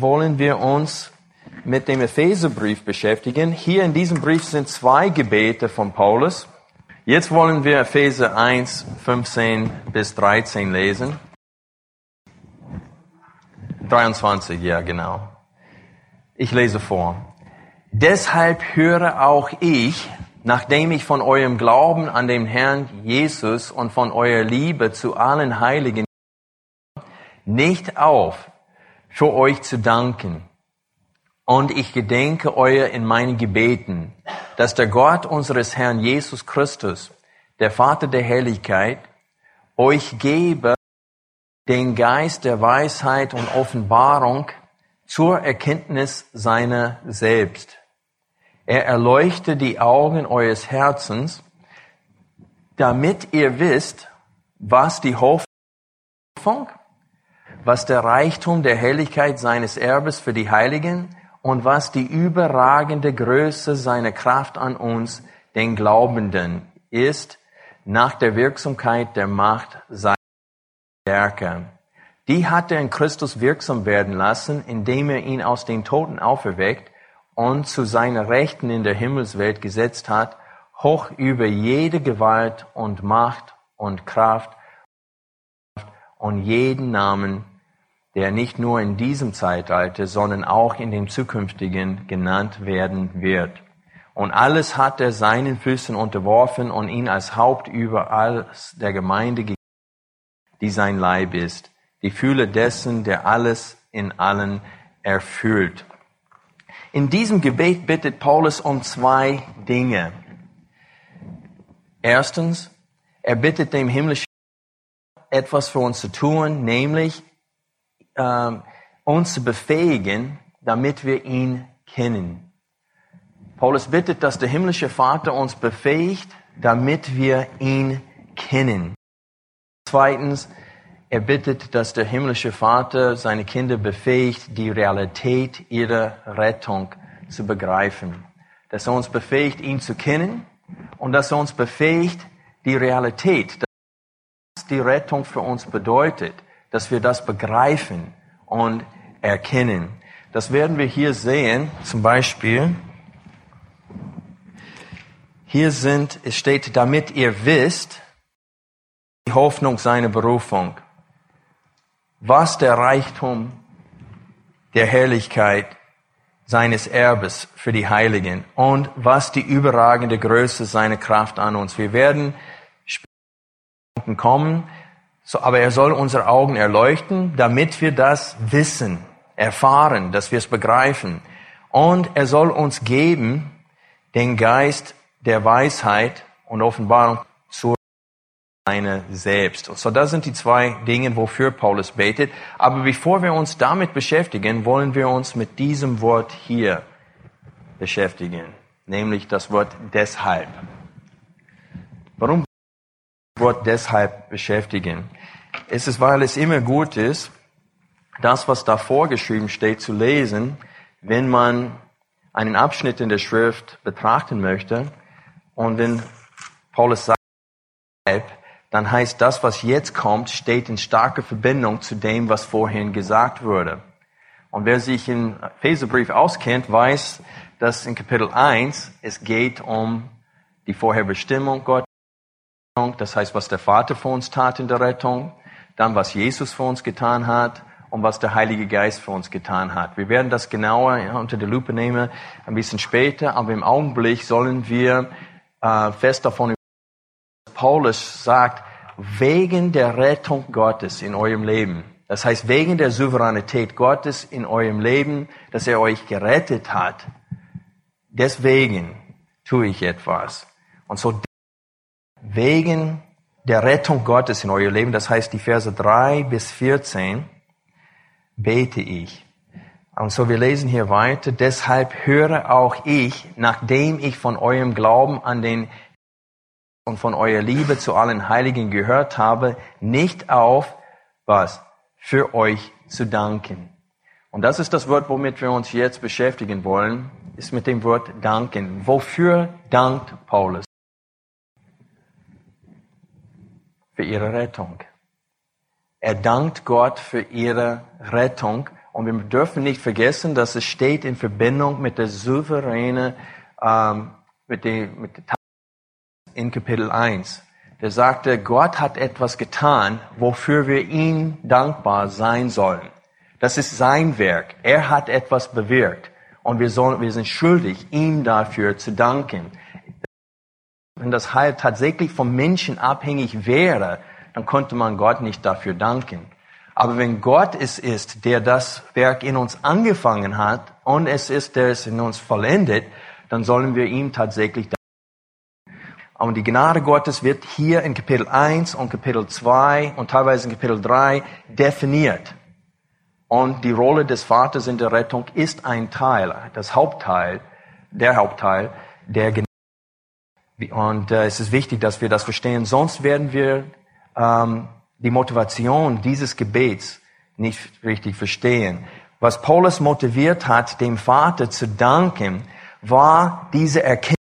Wollen wir uns mit dem Epheserbrief beschäftigen. Hier in diesem Brief sind zwei Gebete von Paulus. Jetzt wollen wir Epheser 1, 15 bis 13 lesen. 23, ja genau. Ich lese vor. Deshalb höre auch ich, nachdem ich von eurem Glauben an den Herrn Jesus und von eurer Liebe zu allen Heiligen nicht auf, für euch zu danken. Und ich gedenke euer in meinen Gebeten, dass der Gott unseres Herrn Jesus Christus, der Vater der Herrlichkeit, euch gebe den Geist der Weisheit und Offenbarung zur Erkenntnis seiner selbst. Er erleuchte die Augen eures Herzens, damit ihr wisst, was die Hoffnung, was der Reichtum der Herrlichkeit seines Erbes für die Heiligen und was die überragende Größe seiner Kraft an uns, den Glaubenden, ist, nach der Wirksamkeit der Macht seiner Stärke. Die hat er in Christus wirksam werden lassen, indem er ihn aus den Toten auferweckt und zu seiner Rechten in der Himmelswelt gesetzt hat, hoch über jede Gewalt und Macht und Kraft und jeden Namen, der nicht nur in diesem Zeitalter, sondern auch in dem zukünftigen genannt werden wird. Und alles hat er seinen Füßen unterworfen und ihn als Haupt über all der Gemeinde gegeben, die sein Leib ist, die Fühle dessen, der alles in allen erfüllt. In diesem Gebet bittet Paulus um zwei Dinge. Erstens, er bittet dem himmlischen etwas für uns zu tun, nämlich ähm, uns befähigen, damit wir ihn kennen. Paulus bittet, dass der himmlische Vater uns befähigt, damit wir ihn kennen. Zweitens, er bittet, dass der himmlische Vater seine Kinder befähigt, die Realität ihrer Rettung zu begreifen. Dass er uns befähigt, ihn zu kennen und dass er uns befähigt, die Realität, was die Rettung für uns bedeutet, dass wir das begreifen und erkennen. Das werden wir hier sehen, zum Beispiel. Hier sind, es steht, damit ihr wisst, die Hoffnung seiner Berufung, was der Reichtum der Herrlichkeit seines Erbes für die Heiligen und was die überragende Größe seiner Kraft an uns. Wir werden später kommen, so, aber er soll unsere Augen erleuchten, damit wir das wissen, erfahren, dass wir es begreifen. Und er soll uns geben den Geist der Weisheit und Offenbarung zur seine selbst. So, das sind die zwei Dinge, wofür Paulus betet. Aber bevor wir uns damit beschäftigen, wollen wir uns mit diesem Wort hier beschäftigen, nämlich das Wort deshalb. Warum Wort deshalb beschäftigen? Es ist, weil es immer gut ist, das, was da vorgeschrieben steht, zu lesen, wenn man einen Abschnitt in der Schrift betrachten möchte. Und wenn Paulus sagt, dann heißt das, was jetzt kommt, steht in starker Verbindung zu dem, was vorhin gesagt wurde. Und wer sich im Epheserbrief auskennt, weiß, dass in Kapitel 1 es geht um die Vorherbestimmung Gottes, das heißt, was der Vater für uns tat in der Rettung, dann was Jesus für uns getan hat und was der Heilige Geist für uns getan hat. Wir werden das genauer unter der Lupe nehmen, ein bisschen später, aber im Augenblick sollen wir äh, fest davon Paulus sagt, wegen der Rettung Gottes in eurem Leben, das heißt wegen der Souveränität Gottes in eurem Leben, dass er euch gerettet hat, deswegen tue ich etwas. Und so wegen der Rettung Gottes in euer Leben, das heißt die Verse 3 bis 14, bete ich. Und so wir lesen hier weiter, deshalb höre auch ich, nachdem ich von eurem Glauben an den und von eurer Liebe zu allen Heiligen gehört habe, nicht auf, was? Für euch zu danken. Und das ist das Wort, womit wir uns jetzt beschäftigen wollen, ist mit dem Wort danken. Wofür dankt Paulus? Für ihre Rettung. Er dankt Gott für ihre Rettung. Und wir dürfen nicht vergessen, dass es steht in Verbindung mit der souveräne, ähm, mit dem, mit der in Kapitel 1. Der sagte, Gott hat etwas getan, wofür wir ihm dankbar sein sollen. Das ist sein Werk. Er hat etwas bewirkt. Und wir, sollen, wir sind schuldig, ihm dafür zu danken. Wenn das Heil tatsächlich vom Menschen abhängig wäre, dann konnte man Gott nicht dafür danken. Aber wenn Gott es ist, der das Werk in uns angefangen hat und es ist, der es in uns vollendet, dann sollen wir ihm tatsächlich danken. Und die Gnade Gottes wird hier in Kapitel 1 und Kapitel 2 und teilweise in Kapitel 3 definiert. Und die Rolle des Vaters in der Rettung ist ein Teil, das Hauptteil, der Hauptteil der Gnade. Und äh, es ist wichtig, dass wir das verstehen, sonst werden wir ähm, die Motivation dieses Gebets nicht richtig verstehen. Was Paulus motiviert hat, dem Vater zu danken, war diese Erkenntnis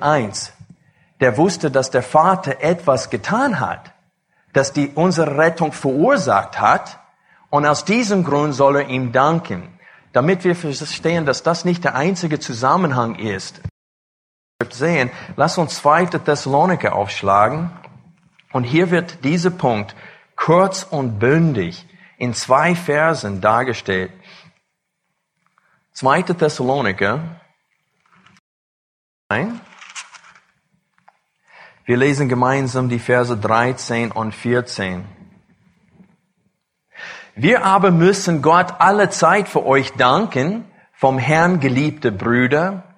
1 der wusste, dass der Vater etwas getan hat, das die unsere Rettung verursacht hat. Und aus diesem Grund soll er ihm danken, damit wir verstehen, dass das nicht der einzige Zusammenhang ist. Sehen, lass uns zweite Thessaloniker aufschlagen. Und hier wird dieser Punkt kurz und bündig in zwei Versen dargestellt. Zweite Thessaloniker. Ein. Wir lesen gemeinsam die Verse 13 und 14. Wir aber müssen Gott alle Zeit für euch danken, vom Herrn geliebte Brüder,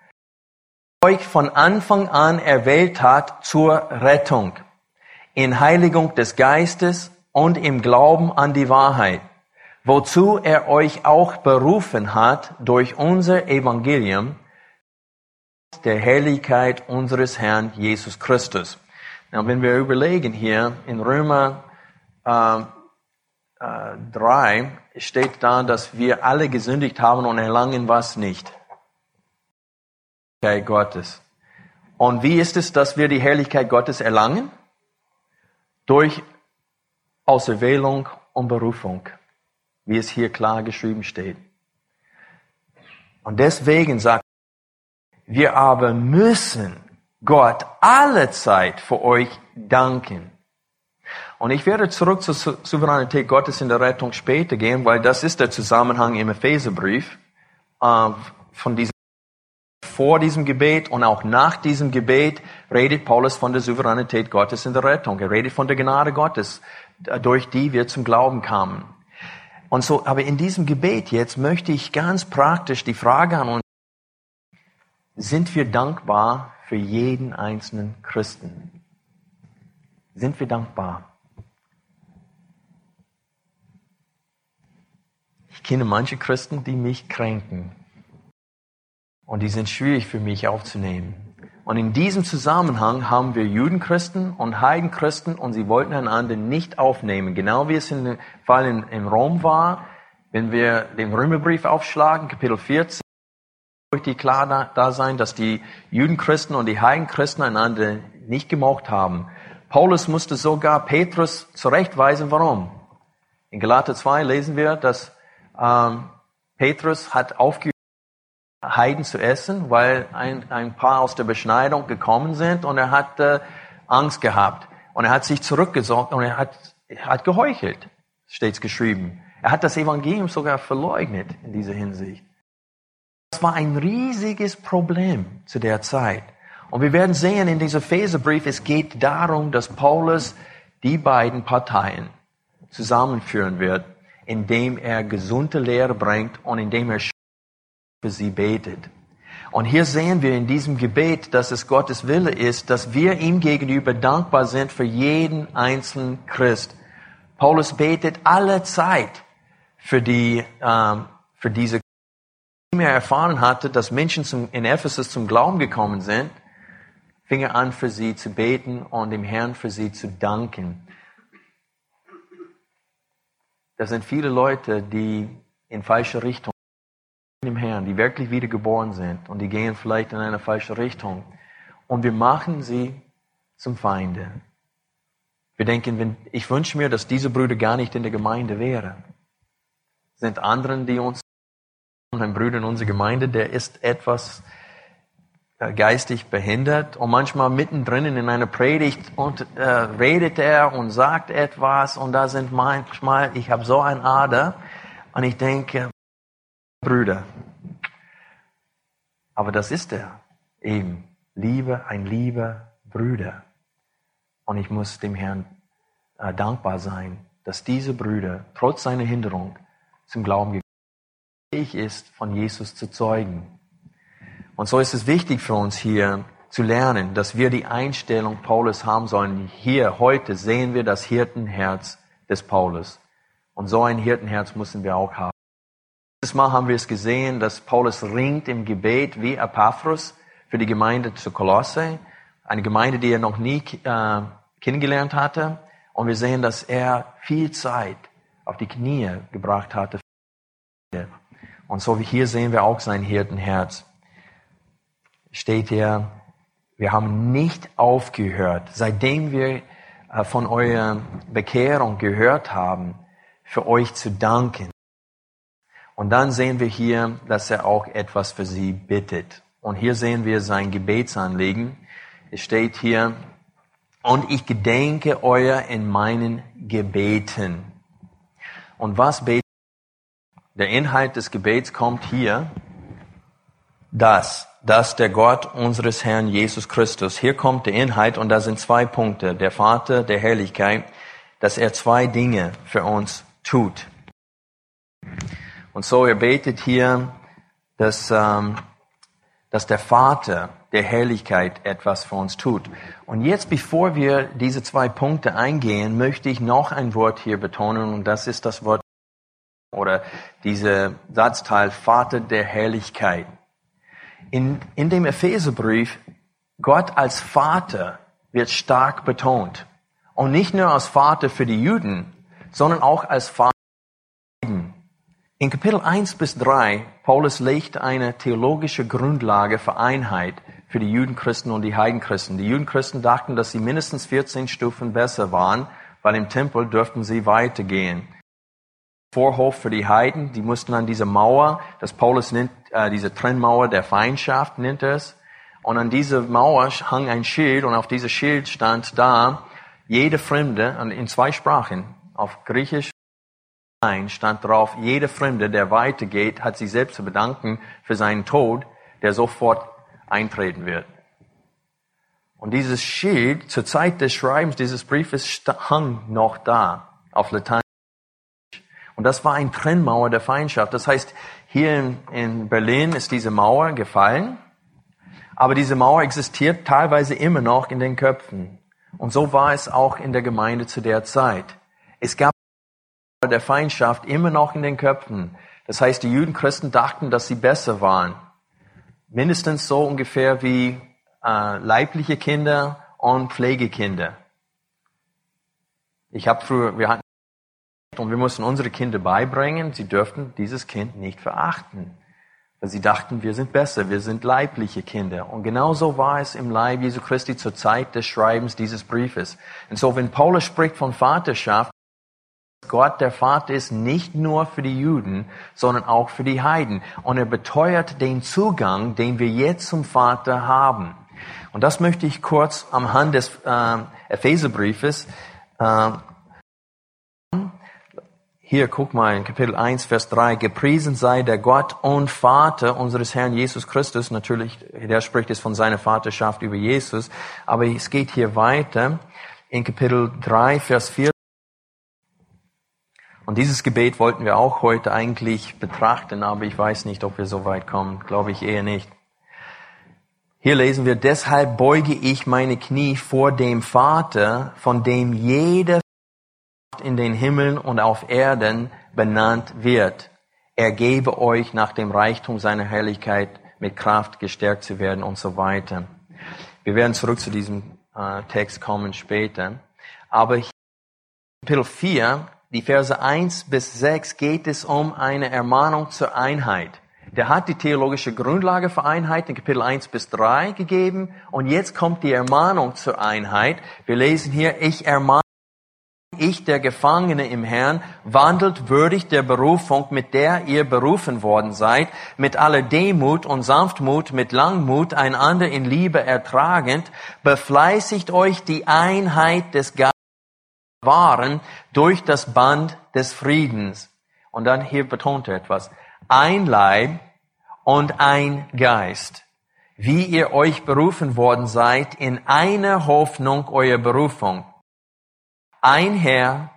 euch von Anfang an erwählt hat zur Rettung, in Heiligung des Geistes und im Glauben an die Wahrheit, wozu er euch auch berufen hat durch unser Evangelium, der Herrlichkeit unseres Herrn Jesus Christus. Na, wenn wir überlegen hier in Römer äh, äh, 3 steht da, dass wir alle gesündigt haben und erlangen was nicht. Gottes. Und wie ist es, dass wir die Herrlichkeit Gottes erlangen? Durch Auserwählung und Berufung, wie es hier klar geschrieben steht. Und deswegen sagt wir aber müssen Gott alle Zeit für euch danken. Und ich werde zurück zur Souveränität Gottes in der Rettung später gehen, weil das ist der Zusammenhang im Epheserbrief äh, von diesem vor diesem Gebet und auch nach diesem Gebet redet Paulus von der Souveränität Gottes in der Rettung. Er redet von der Gnade Gottes, durch die wir zum Glauben kamen. Und so, aber in diesem Gebet jetzt möchte ich ganz praktisch die Frage an uns sind wir dankbar für jeden einzelnen Christen? Sind wir dankbar? Ich kenne manche Christen, die mich kränken. Und die sind schwierig für mich aufzunehmen. Und in diesem Zusammenhang haben wir Judenchristen und Heidenchristen und sie wollten einander nicht aufnehmen. Genau wie es in dem Fall in, in Rom war, wenn wir den Römerbrief aufschlagen, Kapitel 14 die klar da, da sein, dass die Judenchristen und die Heidenchristen einander nicht gemocht haben. Paulus musste sogar Petrus zurechtweisen, warum. In Galater 2 lesen wir, dass ähm, Petrus hat aufgehört, Heiden zu essen, weil ein, ein paar aus der Beschneidung gekommen sind und er hat äh, Angst gehabt. Und er hat sich zurückgesorgt und er hat, hat geheuchelt, steht geschrieben. Er hat das Evangelium sogar verleugnet in dieser Hinsicht. Das war ein riesiges Problem zu der Zeit. Und wir werden sehen in diesem Epheserbrief, es geht darum, dass Paulus die beiden Parteien zusammenführen wird, indem er gesunde Lehre bringt und indem er für sie betet. Und hier sehen wir in diesem Gebet, dass es Gottes Wille ist, dass wir ihm gegenüber dankbar sind für jeden einzelnen Christ. Paulus betet alle Zeit für die ähm, für diese mehr erfahren hatte, dass Menschen zum, in Ephesus zum Glauben gekommen sind, fing er an, für sie zu beten und dem Herrn für sie zu danken. Das sind viele Leute, die in falsche Richtung dem Herrn, die wirklich wiedergeboren sind und die gehen vielleicht in eine falsche Richtung. Und wir machen sie zum Feinde. Wir denken, wenn, ich wünsche mir, dass diese Brüder gar nicht in der Gemeinde wären. Sind anderen, die uns, ein Bruder in unserer Gemeinde, der ist etwas äh, geistig behindert und manchmal mittendrin in einer Predigt und, äh, redet er und sagt etwas und da sind manchmal, ich habe so ein Ader und ich denke, Brüder, aber das ist er eben, Liebe, ein lieber Brüder. Und ich muss dem Herrn äh, dankbar sein, dass diese Brüder trotz seiner Hinderung zum Glauben fähig ist, von Jesus zu zeugen. Und so ist es wichtig für uns hier zu lernen, dass wir die Einstellung Paulus haben sollen. Hier, heute sehen wir das Hirtenherz des Paulus. Und so ein Hirtenherz müssen wir auch haben. Dieses Mal haben wir es gesehen, dass Paulus ringt im Gebet wie Epaphras für die Gemeinde zu Kolosse. Eine Gemeinde, die er noch nie äh, kennengelernt hatte. Und wir sehen, dass er viel Zeit auf die Knie gebracht hatte. Und so wie hier sehen wir auch sein Hirtenherz steht hier, wir haben nicht aufgehört, seitdem wir äh, von eurer Bekehrung gehört haben, für euch zu danken. Und dann sehen wir hier, dass er auch etwas für sie bittet. Und hier sehen wir sein Gebetsanliegen. Es steht hier, und ich gedenke euer in meinen Gebeten. Und was betet? Der Inhalt des Gebets kommt hier, dass dass der Gott unseres Herrn Jesus Christus, hier kommt der Inhalt und da sind zwei Punkte, der Vater der Herrlichkeit, dass er zwei Dinge für uns tut. Und so er betet hier, dass, ähm, dass der Vater der Herrlichkeit etwas für uns tut. Und jetzt, bevor wir diese zwei Punkte eingehen, möchte ich noch ein Wort hier betonen und das ist das Wort oder diese Satzteil Vater der Herrlichkeit in, in dem Epheserbrief, Gott als Vater wird stark betont. Und nicht nur als Vater für die Juden, sondern auch als Vater. In Kapitel 1 bis 3, Paulus legt eine theologische Grundlage für Einheit für die Judenchristen und die Heidenchristen. Die Judenchristen dachten, dass sie mindestens 14 Stufen besser waren, weil im Tempel dürften sie weitergehen. Vorhof für die Heiden, die mussten an diese Mauer, das Paulus nennt, äh, diese Trennmauer der Feindschaft, nennt es. Und an dieser Mauer hang ein Schild und auf diesem Schild stand da, jede Fremde, in zwei Sprachen, auf Griechisch stand drauf, jede Fremde, der weitergeht, hat sich selbst zu bedanken für seinen Tod, der sofort eintreten wird. Und dieses Schild zur Zeit des Schreibens dieses Briefes hang noch da auf Latein. Und das war ein Trennmauer der Feindschaft. Das heißt, hier in, in Berlin ist diese Mauer gefallen, aber diese Mauer existiert teilweise immer noch in den Köpfen. Und so war es auch in der Gemeinde zu der Zeit. Es gab der Feindschaft immer noch in den Köpfen. Das heißt, die Judenchristen dachten, dass sie besser waren. Mindestens so ungefähr wie äh, leibliche Kinder und Pflegekinder. Ich habe früher, wir hatten und wir mussten unsere Kinder beibringen, sie dürften dieses Kind nicht verachten. Weil sie dachten, wir sind besser, wir sind leibliche Kinder. Und genauso war es im Leib Jesu Christi zur Zeit des Schreibens dieses Briefes. Und so, wenn Paulus spricht von Vaterschaft, Gott der Vater ist nicht nur für die Juden, sondern auch für die Heiden. Und er beteuert den Zugang, den wir jetzt zum Vater haben. Und das möchte ich kurz am Hand des äh, Epheserbriefes äh, hier, guck mal, in Kapitel 1, Vers 3, gepriesen sei der Gott und Vater unseres Herrn Jesus Christus. Natürlich, der spricht es von seiner Vaterschaft über Jesus. Aber es geht hier weiter in Kapitel 3, Vers 4. Und dieses Gebet wollten wir auch heute eigentlich betrachten, aber ich weiß nicht, ob wir so weit kommen. Glaube ich eher nicht. Hier lesen wir, deshalb beuge ich meine Knie vor dem Vater, von dem jede in den Himmeln und auf Erden benannt wird. er gebe euch nach dem Reichtum seiner Herrlichkeit mit Kraft gestärkt zu werden und so weiter. Wir werden zurück zu diesem äh, Text kommen später. Aber hier, Kapitel 4, die Verse 1 bis 6 geht es um eine Ermahnung zur Einheit. Der hat die theologische Grundlage für Einheit in Kapitel 1 bis 3 gegeben und jetzt kommt die Ermahnung zur Einheit. Wir lesen hier, ich ermahne ich, der Gefangene im Herrn, wandelt würdig der Berufung, mit der ihr berufen worden seid, mit aller Demut und Sanftmut, mit Langmut, einander in Liebe ertragend, befleißigt euch die Einheit des Geistes wahren durch das Band des Friedens. Und dann hier betont er etwas. Ein Leib und ein Geist. Wie ihr euch berufen worden seid in einer Hoffnung eurer Berufung ein Herr,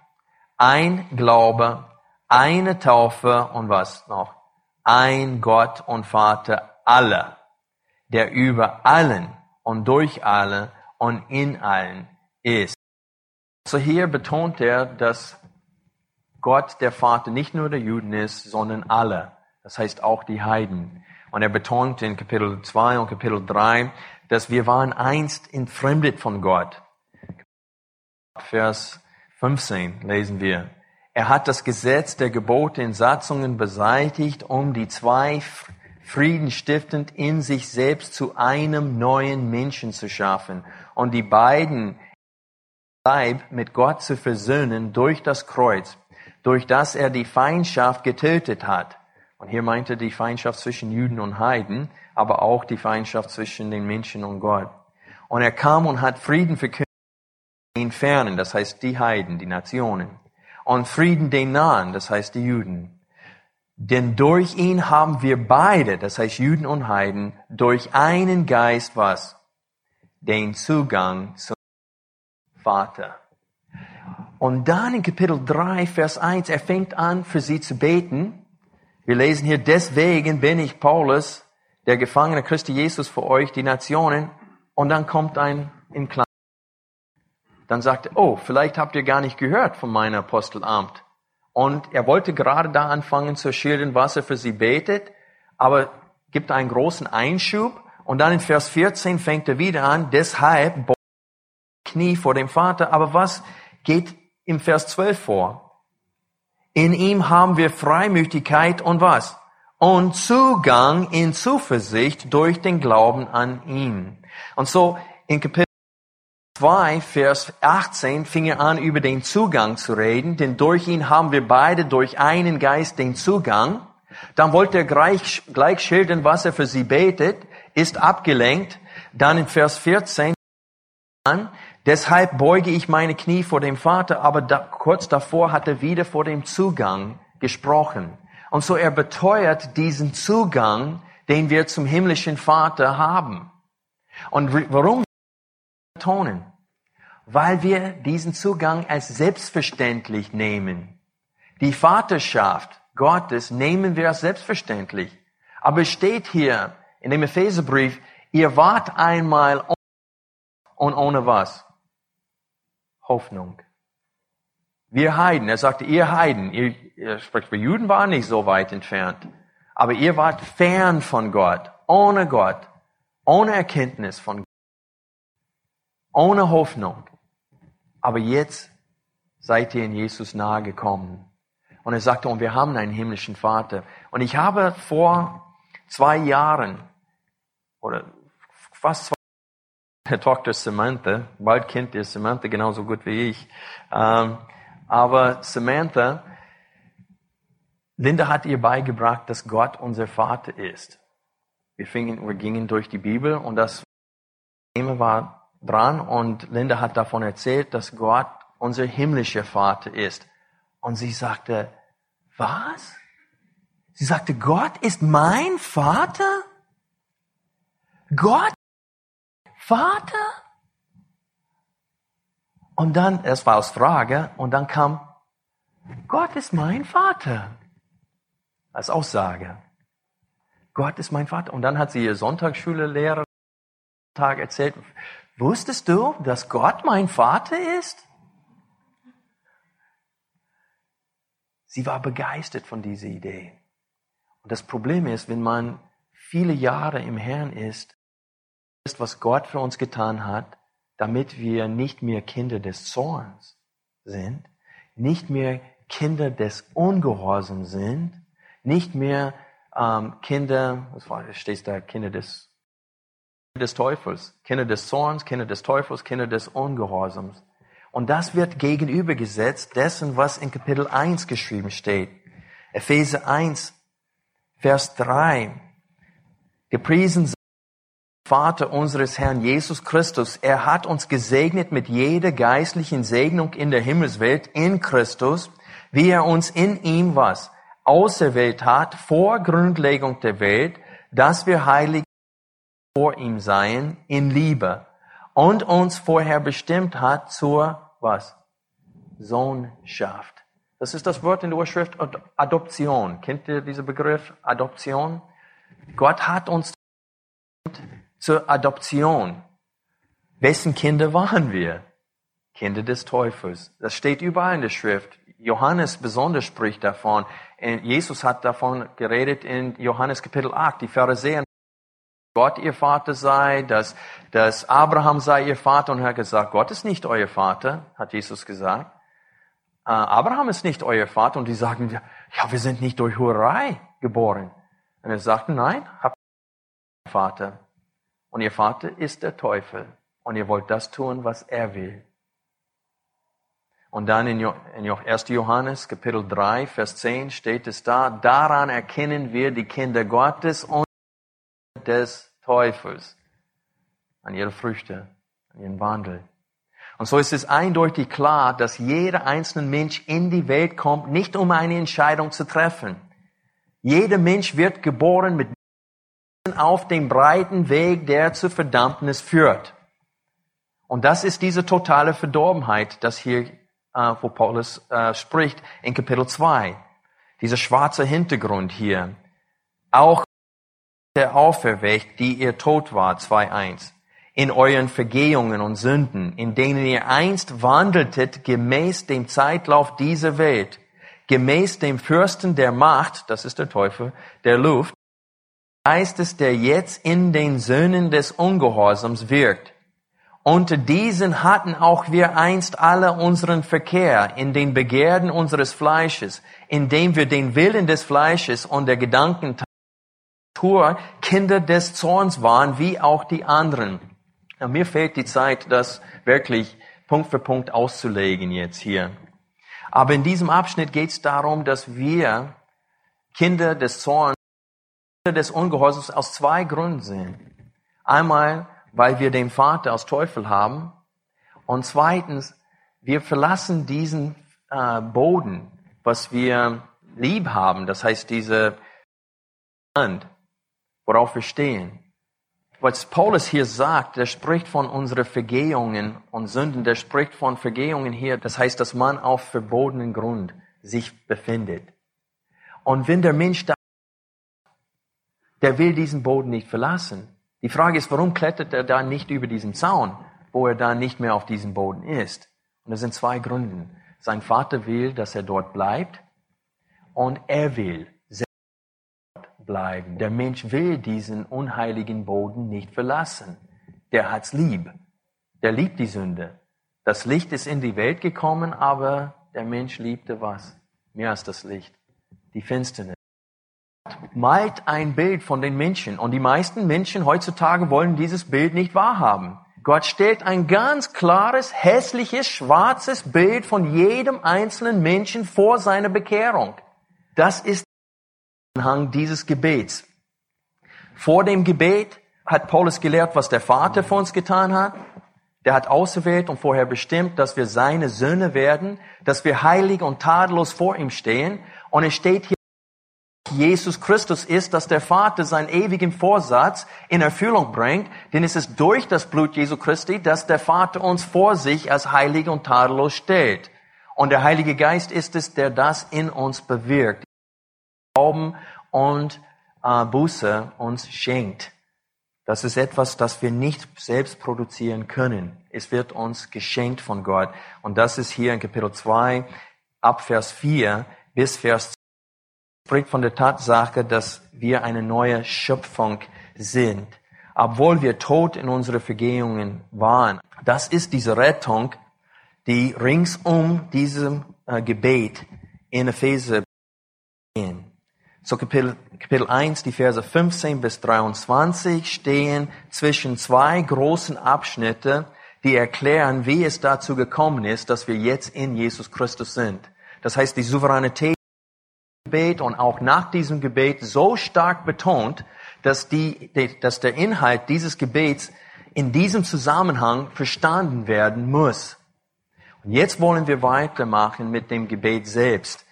ein Glaube, eine Taufe und was noch? Ein Gott und Vater aller, der über allen und durch alle und in allen ist. So hier betont er, dass Gott der Vater nicht nur der Juden ist, sondern alle. Das heißt auch die Heiden. Und er betont in Kapitel 2 und Kapitel 3, dass wir waren einst entfremdet von Gott. Vers 15 lesen wir. Er hat das Gesetz der Gebote in Satzungen beseitigt, um die zwei friedenstiftend in sich selbst zu einem neuen Menschen zu schaffen und die beiden Leib mit Gott zu versöhnen durch das Kreuz, durch das er die Feindschaft getötet hat. Und hier meinte die Feindschaft zwischen Juden und Heiden, aber auch die Feindschaft zwischen den Menschen und Gott. Und er kam und hat Frieden verkündet den Fernen, das heißt die Heiden, die Nationen. Und Frieden den Nahen, das heißt die Juden. Denn durch ihn haben wir beide, das heißt Juden und Heiden, durch einen Geist was? Den Zugang zum Vater. Und dann in Kapitel 3, Vers 1, er fängt an, für sie zu beten. Wir lesen hier, deswegen bin ich Paulus, der Gefangene Christi Jesus für euch, die Nationen. Und dann kommt ein in Klein dann sagte, oh, vielleicht habt ihr gar nicht gehört von meinem Apostelamt. Und er wollte gerade da anfangen zu schildern, was er für sie betet, aber gibt einen großen Einschub. Und dann in Vers 14 fängt er wieder an, deshalb Knie vor dem Vater. Aber was geht im Vers 12 vor? In ihm haben wir Freimütigkeit und was? Und Zugang in Zuversicht durch den Glauben an ihn. Und so in Kapitel 2, Vers 18 fing er an, über den Zugang zu reden, denn durch ihn haben wir beide durch einen Geist den Zugang. Dann wollte er gleich, gleich schildern, was er für sie betet, ist abgelenkt. Dann in Vers 14 an, deshalb beuge ich meine Knie vor dem Vater, aber da, kurz davor hat er wieder vor dem Zugang gesprochen. Und so er beteuert diesen Zugang, den wir zum himmlischen Vater haben. Und warum betonen? weil wir diesen Zugang als selbstverständlich nehmen. Die Vaterschaft Gottes nehmen wir als selbstverständlich. Aber es steht hier in dem Epheserbrief, ihr wart einmal und ohne was? Hoffnung. Wir Heiden, er sagte, ihr Heiden, ihr, er spricht, wir Juden waren nicht so weit entfernt, aber ihr wart fern von Gott, ohne Gott, ohne Erkenntnis von Gott, ohne Hoffnung. Aber jetzt seid ihr in Jesus nahe gekommen. Und er sagte, und wir haben einen himmlischen Vater. Und ich habe vor zwei Jahren, oder fast zwei Tochter Samantha, bald kennt ihr Samantha genauso gut wie ich, ähm, aber Samantha, Linda hat ihr beigebracht, dass Gott unser Vater ist. Wir, fingen, wir gingen durch die Bibel und das Thema war dran und Linda hat davon erzählt, dass Gott unser himmlischer Vater ist. Und sie sagte, was? Sie sagte, Gott ist mein Vater? Gott? Vater? Und dann, es war als Frage, und dann kam, Gott ist mein Vater. Als Aussage. Gott ist mein Vater. Und dann hat sie ihr Sonntagsschulelehrer Tag erzählt, Wusstest du, dass Gott mein Vater ist? Sie war begeistert von dieser Idee. Und das Problem ist, wenn man viele Jahre im Herrn ist, ist, was Gott für uns getan hat, damit wir nicht mehr Kinder des Zorns sind, nicht mehr Kinder des Ungehorsams sind, nicht mehr ähm, Kinder, was war, steht da, Kinder des, des Teufels, Kinder des Zorns, Kinder des Teufels, Kinder des Ungehorsams. Und das wird gegenübergesetzt dessen, was in Kapitel 1 geschrieben steht. Epheser 1, Vers 3. Gepriesen Vater unseres Herrn Jesus Christus. Er hat uns gesegnet mit jeder geistlichen Segnung in der Himmelswelt in Christus, wie er uns in ihm was auserwählt hat vor Grundlegung der Welt, dass wir heilig vor ihm seien in Liebe und uns vorher bestimmt hat zur was? Sohnschaft. Das ist das Wort in der Urschrift Adoption. Kennt ihr diesen Begriff Adoption? Gott hat uns zur Adoption. Wessen Kinder waren wir? Kinder des Teufels. Das steht überall in der Schrift. Johannes besonders spricht davon. Jesus hat davon geredet in Johannes Kapitel 8. Die Pharisäer Gott ihr Vater sei, dass, dass Abraham sei ihr Vater und er hat gesagt, Gott ist nicht euer Vater, hat Jesus gesagt. Äh, Abraham ist nicht euer Vater und die sagen, ja, wir sind nicht durch Hurerei geboren. Und er sagte, nein, habt einen Vater. Und ihr Vater ist der Teufel. Und ihr wollt das tun, was er will. Und dann in 1. Johannes Kapitel 3, Vers 10 steht es da, daran erkennen wir die Kinder Gottes und des Teufels. An ihre Früchte, an ihren Wandel. Und so ist es eindeutig klar, dass jeder einzelne Mensch in die Welt kommt, nicht um eine Entscheidung zu treffen. Jeder Mensch wird geboren mit auf dem breiten Weg, der zur Verdammnis führt. Und das ist diese totale Verdorbenheit, das hier äh, wo Paulus äh, spricht in Kapitel 2. Dieser schwarze Hintergrund hier. Auch der auferweckt, die ihr tot war, 2.1. In euren Vergehungen und Sünden, in denen ihr einst wandeltet, gemäß dem Zeitlauf dieser Welt, gemäß dem Fürsten der Macht, das ist der Teufel, der Luft, Geistes, der jetzt in den Söhnen des Ungehorsams wirkt unter diesen hatten auch wir einst alle unseren Verkehr in den Begierden unseres Fleisches, indem wir den Willen des Fleisches und der Gedanken Kinder des Zorns waren, wie auch die anderen. Ja, mir fehlt die Zeit, das wirklich Punkt für Punkt auszulegen jetzt hier. Aber in diesem Abschnitt geht es darum, dass wir Kinder des Zorns, des Ungehorsams aus zwei Gründen sind. Einmal, weil wir den Vater als Teufel haben. Und zweitens, wir verlassen diesen äh, Boden, was wir lieb haben, das heißt diese Land, worauf wir stehen. Was Paulus hier sagt, der spricht von unseren Vergehungen und Sünden, der spricht von Vergehungen hier, das heißt, dass man auf verbotenen Grund sich befindet. Und wenn der Mensch da, der will diesen Boden nicht verlassen. Die Frage ist, warum klettert er da nicht über diesen Zaun, wo er da nicht mehr auf diesem Boden ist? Und das sind zwei Gründe. Sein Vater will, dass er dort bleibt und er will dort bleiben. Der Mensch will diesen unheiligen Boden nicht verlassen. Der hat's lieb. Der liebt die Sünde. Das Licht ist in die Welt gekommen, aber der Mensch liebte was? Mehr als das Licht. Die Finsternis malt ein Bild von den Menschen. Und die meisten Menschen heutzutage wollen dieses Bild nicht wahrhaben. Gott stellt ein ganz klares, hässliches, schwarzes Bild von jedem einzelnen Menschen vor seiner Bekehrung. Das ist der Anhang dieses Gebets. Vor dem Gebet hat Paulus gelehrt, was der Vater für uns getan hat. Der hat auserwählt und vorher bestimmt, dass wir seine Söhne werden, dass wir heilig und tadellos vor ihm stehen. Und es steht hier, Jesus Christus ist, dass der Vater seinen ewigen Vorsatz in Erfüllung bringt, denn es ist durch das Blut Jesu Christi, dass der Vater uns vor sich als heilig und tadellos stellt. Und der Heilige Geist ist es, der das in uns bewirkt. Glauben und äh, Buße uns schenkt. Das ist etwas, das wir nicht selbst produzieren können. Es wird uns geschenkt von Gott. Und das ist hier in Kapitel 2 ab Vers 4 bis Vers spricht von der Tatsache, dass wir eine neue Schöpfung sind, obwohl wir tot in unsere Vergehungen waren. Das ist diese Rettung, die rings um diesem äh, Gebet in Epheser gehen. So Kapitel, Kapitel 1, die Verse 15 bis 23 stehen zwischen zwei großen Abschnitte, die erklären, wie es dazu gekommen ist, dass wir jetzt in Jesus Christus sind. Das heißt, die Souveränität Gebet und auch nach diesem Gebet so stark betont, dass, die, dass der Inhalt dieses Gebets in diesem Zusammenhang verstanden werden muss. Und jetzt wollen wir weitermachen mit dem Gebet selbst,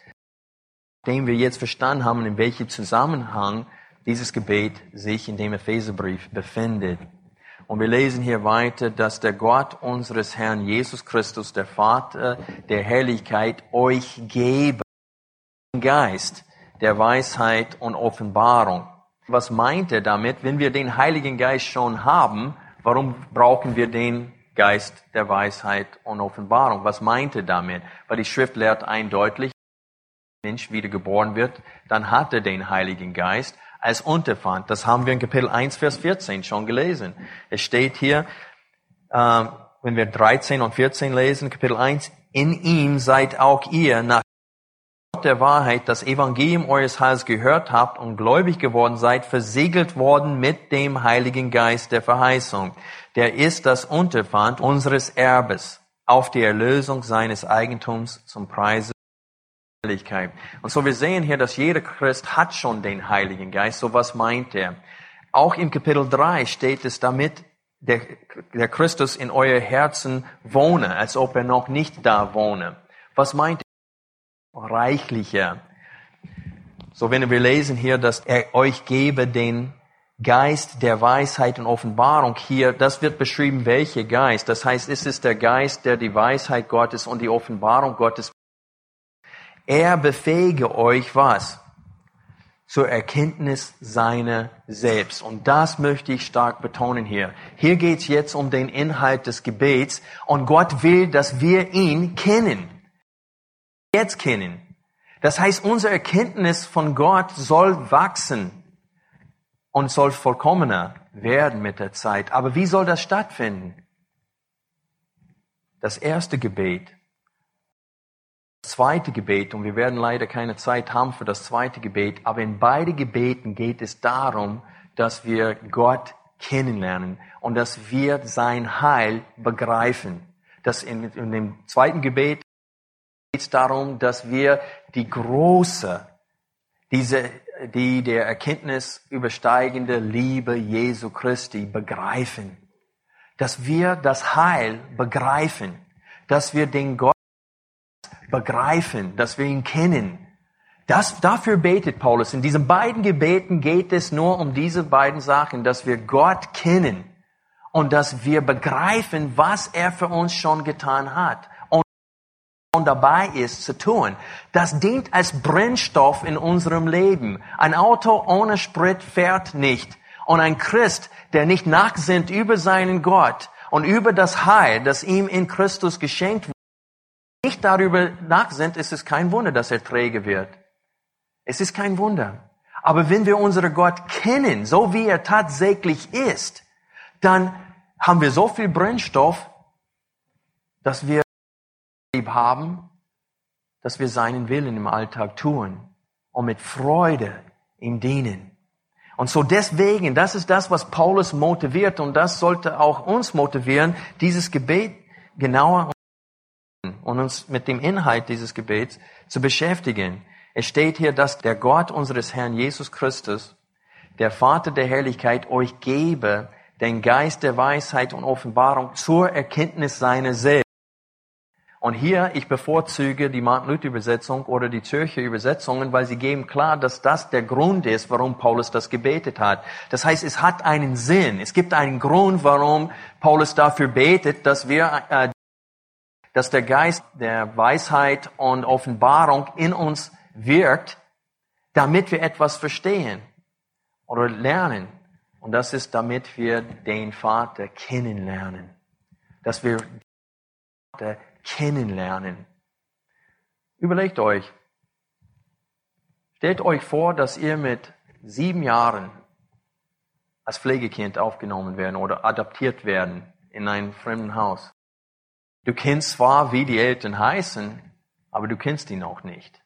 dem wir jetzt verstanden haben, in welchem Zusammenhang dieses Gebet sich in dem Epheserbrief befindet. Und wir lesen hier weiter, dass der Gott unseres Herrn Jesus Christus, der Vater der Herrlichkeit, euch gebe Geist der Weisheit und Offenbarung. Was meint er damit? Wenn wir den Heiligen Geist schon haben, warum brauchen wir den Geist der Weisheit und Offenbarung? Was meint er damit? Weil die Schrift lehrt eindeutig, wenn ein Mensch wiedergeboren wird, dann hat er den Heiligen Geist als Unterpfand. Das haben wir in Kapitel 1, Vers 14 schon gelesen. Es steht hier, äh, wenn wir 13 und 14 lesen, Kapitel 1, in ihm seid auch ihr nach der Wahrheit das Evangelium eures Heils gehört habt und gläubig geworden seid, versiegelt worden mit dem Heiligen Geist der Verheißung. Der ist das Unterpfand unseres Erbes auf die Erlösung seines Eigentums zum Preise der Herrlichkeit. Und so wir sehen hier, dass jeder Christ hat schon den Heiligen Geist. So was meint er? Auch im Kapitel 3 steht es damit, der, der Christus in euer Herzen wohne, als ob er noch nicht da wohne. Was meint reichlicher. So, wenn wir lesen hier, dass er euch gebe den Geist der Weisheit und Offenbarung hier, das wird beschrieben, welcher Geist. Das heißt, es ist der Geist, der die Weisheit Gottes und die Offenbarung Gottes. Er befähige euch was? Zur Erkenntnis seiner selbst. Und das möchte ich stark betonen hier. Hier geht es jetzt um den Inhalt des Gebets und Gott will, dass wir ihn kennen jetzt kennen. Das heißt, unsere Erkenntnis von Gott soll wachsen und soll vollkommener werden mit der Zeit. Aber wie soll das stattfinden? Das erste Gebet, das zweite Gebet, und wir werden leider keine Zeit haben für das zweite Gebet, aber in beide Gebeten geht es darum, dass wir Gott kennenlernen und dass wir sein Heil begreifen. Das in, in dem zweiten Gebet geht es darum, dass wir die große, diese, die der Erkenntnis übersteigende Liebe Jesu Christi begreifen. Dass wir das Heil begreifen. Dass wir den Gott begreifen. Dass wir ihn kennen. Das, dafür betet Paulus. In diesen beiden Gebeten geht es nur um diese beiden Sachen, dass wir Gott kennen und dass wir begreifen, was er für uns schon getan hat dabei ist zu tun. Das dient als Brennstoff in unserem Leben. Ein Auto ohne Sprit fährt nicht. Und ein Christ, der nicht nachsinnt über seinen Gott und über das Heil, das ihm in Christus geschenkt wurde, nicht darüber nachsinnt, ist es kein Wunder, dass er träge wird. Es ist kein Wunder. Aber wenn wir unseren Gott kennen, so wie er tatsächlich ist, dann haben wir so viel Brennstoff, dass wir lieb haben, dass wir seinen Willen im Alltag tun und mit Freude ihm dienen. Und so deswegen, das ist das, was Paulus motiviert und das sollte auch uns motivieren, dieses Gebet genauer und uns mit dem Inhalt dieses Gebets zu beschäftigen. Es steht hier, dass der Gott unseres Herrn Jesus Christus, der Vater der Herrlichkeit, euch gebe den Geist der Weisheit und Offenbarung zur Erkenntnis seiner selbst und hier, ich bevorzuge die Martin Luther Übersetzung oder die Zürcher Übersetzungen, weil sie geben klar, dass das der Grund ist, warum Paulus das gebetet hat. Das heißt, es hat einen Sinn. Es gibt einen Grund, warum Paulus dafür betet, dass wir, äh, dass der Geist der Weisheit und Offenbarung in uns wirkt, damit wir etwas verstehen oder lernen. Und das ist, damit wir den Vater kennenlernen. Dass wir den Vater kennenlernen. Überlegt euch, Stellt euch vor, dass ihr mit sieben Jahren als Pflegekind aufgenommen werden oder adaptiert werden in ein fremden Haus. Du kennst zwar, wie die Eltern heißen, aber du kennst ihn auch nicht.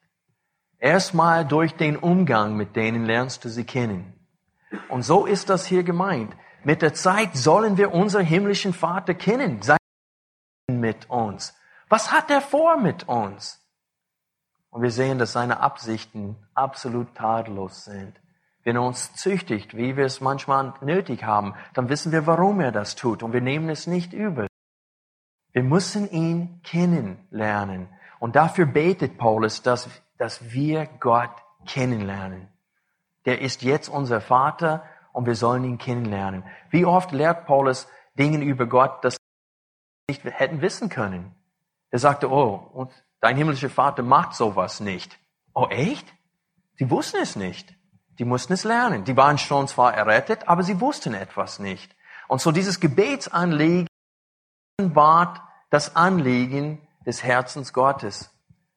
Erstmal durch den Umgang mit denen lernst du sie kennen. Und so ist das hier gemeint. Mit der Zeit sollen wir unseren himmlischen Vater kennen, sein mit uns. Was hat er vor mit uns? Und wir sehen, dass seine Absichten absolut tadellos sind. Wenn er uns züchtigt, wie wir es manchmal nötig haben, dann wissen wir, warum er das tut und wir nehmen es nicht übel. Wir müssen ihn kennenlernen. Und dafür betet Paulus, dass, dass wir Gott kennenlernen. Der ist jetzt unser Vater und wir sollen ihn kennenlernen. Wie oft lehrt Paulus Dinge über Gott, das wir nicht hätten wissen können? Er sagte, oh, dein himmlischer Vater macht sowas nicht. Oh, echt? Sie wussten es nicht. Die mussten es lernen. Die waren schon zwar errettet, aber sie wussten etwas nicht. Und so dieses Gebetsanliegen war das Anliegen des Herzens Gottes.